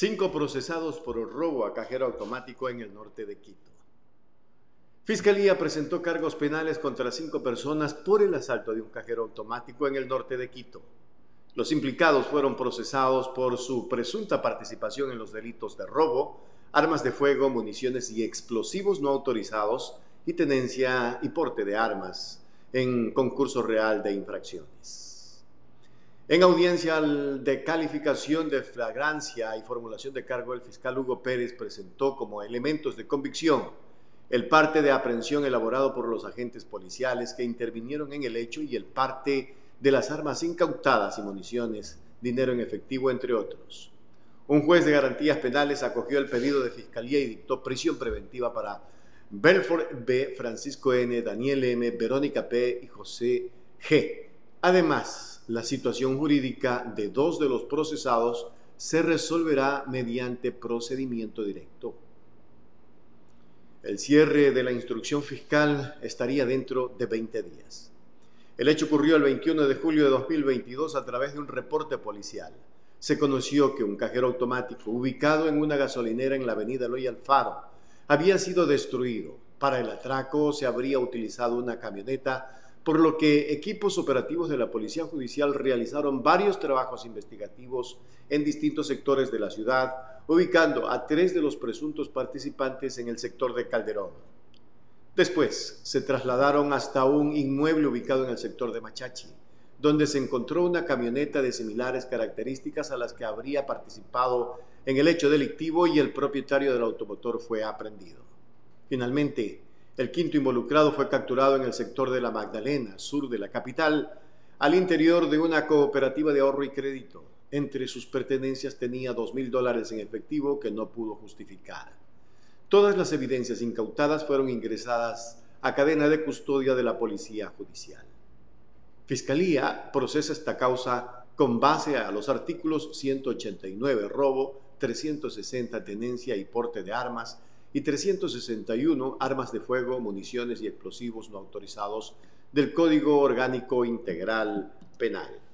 Cinco procesados por robo a cajero automático en el norte de Quito. Fiscalía presentó cargos penales contra cinco personas por el asalto de un cajero automático en el norte de Quito. Los implicados fueron procesados por su presunta participación en los delitos de robo, armas de fuego, municiones y explosivos no autorizados y tenencia y porte de armas en concurso real de infracciones. En audiencia de calificación de flagrancia y formulación de cargo, el fiscal Hugo Pérez presentó como elementos de convicción el parte de aprehensión elaborado por los agentes policiales que intervinieron en el hecho y el parte de las armas incautadas y municiones, dinero en efectivo, entre otros. Un juez de garantías penales acogió el pedido de fiscalía y dictó prisión preventiva para Belfort B., Francisco N., Daniel M., Verónica P. y José G. Además, la situación jurídica de dos de los procesados se resolverá mediante procedimiento directo. El cierre de la instrucción fiscal estaría dentro de 20 días. El hecho ocurrió el 21 de julio de 2022 a través de un reporte policial. Se conoció que un cajero automático ubicado en una gasolinera en la avenida Loy Alfaro había sido destruido. Para el atraco se habría utilizado una camioneta por lo que equipos operativos de la Policía Judicial realizaron varios trabajos investigativos en distintos sectores de la ciudad, ubicando a tres de los presuntos participantes en el sector de Calderón. Después se trasladaron hasta un inmueble ubicado en el sector de Machachi, donde se encontró una camioneta de similares características a las que habría participado en el hecho delictivo y el propietario del automotor fue aprendido. Finalmente, el quinto involucrado fue capturado en el sector de la Magdalena, sur de la capital, al interior de una cooperativa de ahorro y crédito. Entre sus pertenencias tenía dos mil dólares en efectivo que no pudo justificar. Todas las evidencias incautadas fueron ingresadas a cadena de custodia de la Policía Judicial. Fiscalía procesa esta causa con base a los artículos 189 robo, 360 tenencia y porte de armas, y 361 armas de fuego, municiones y explosivos no autorizados del Código Orgánico Integral Penal.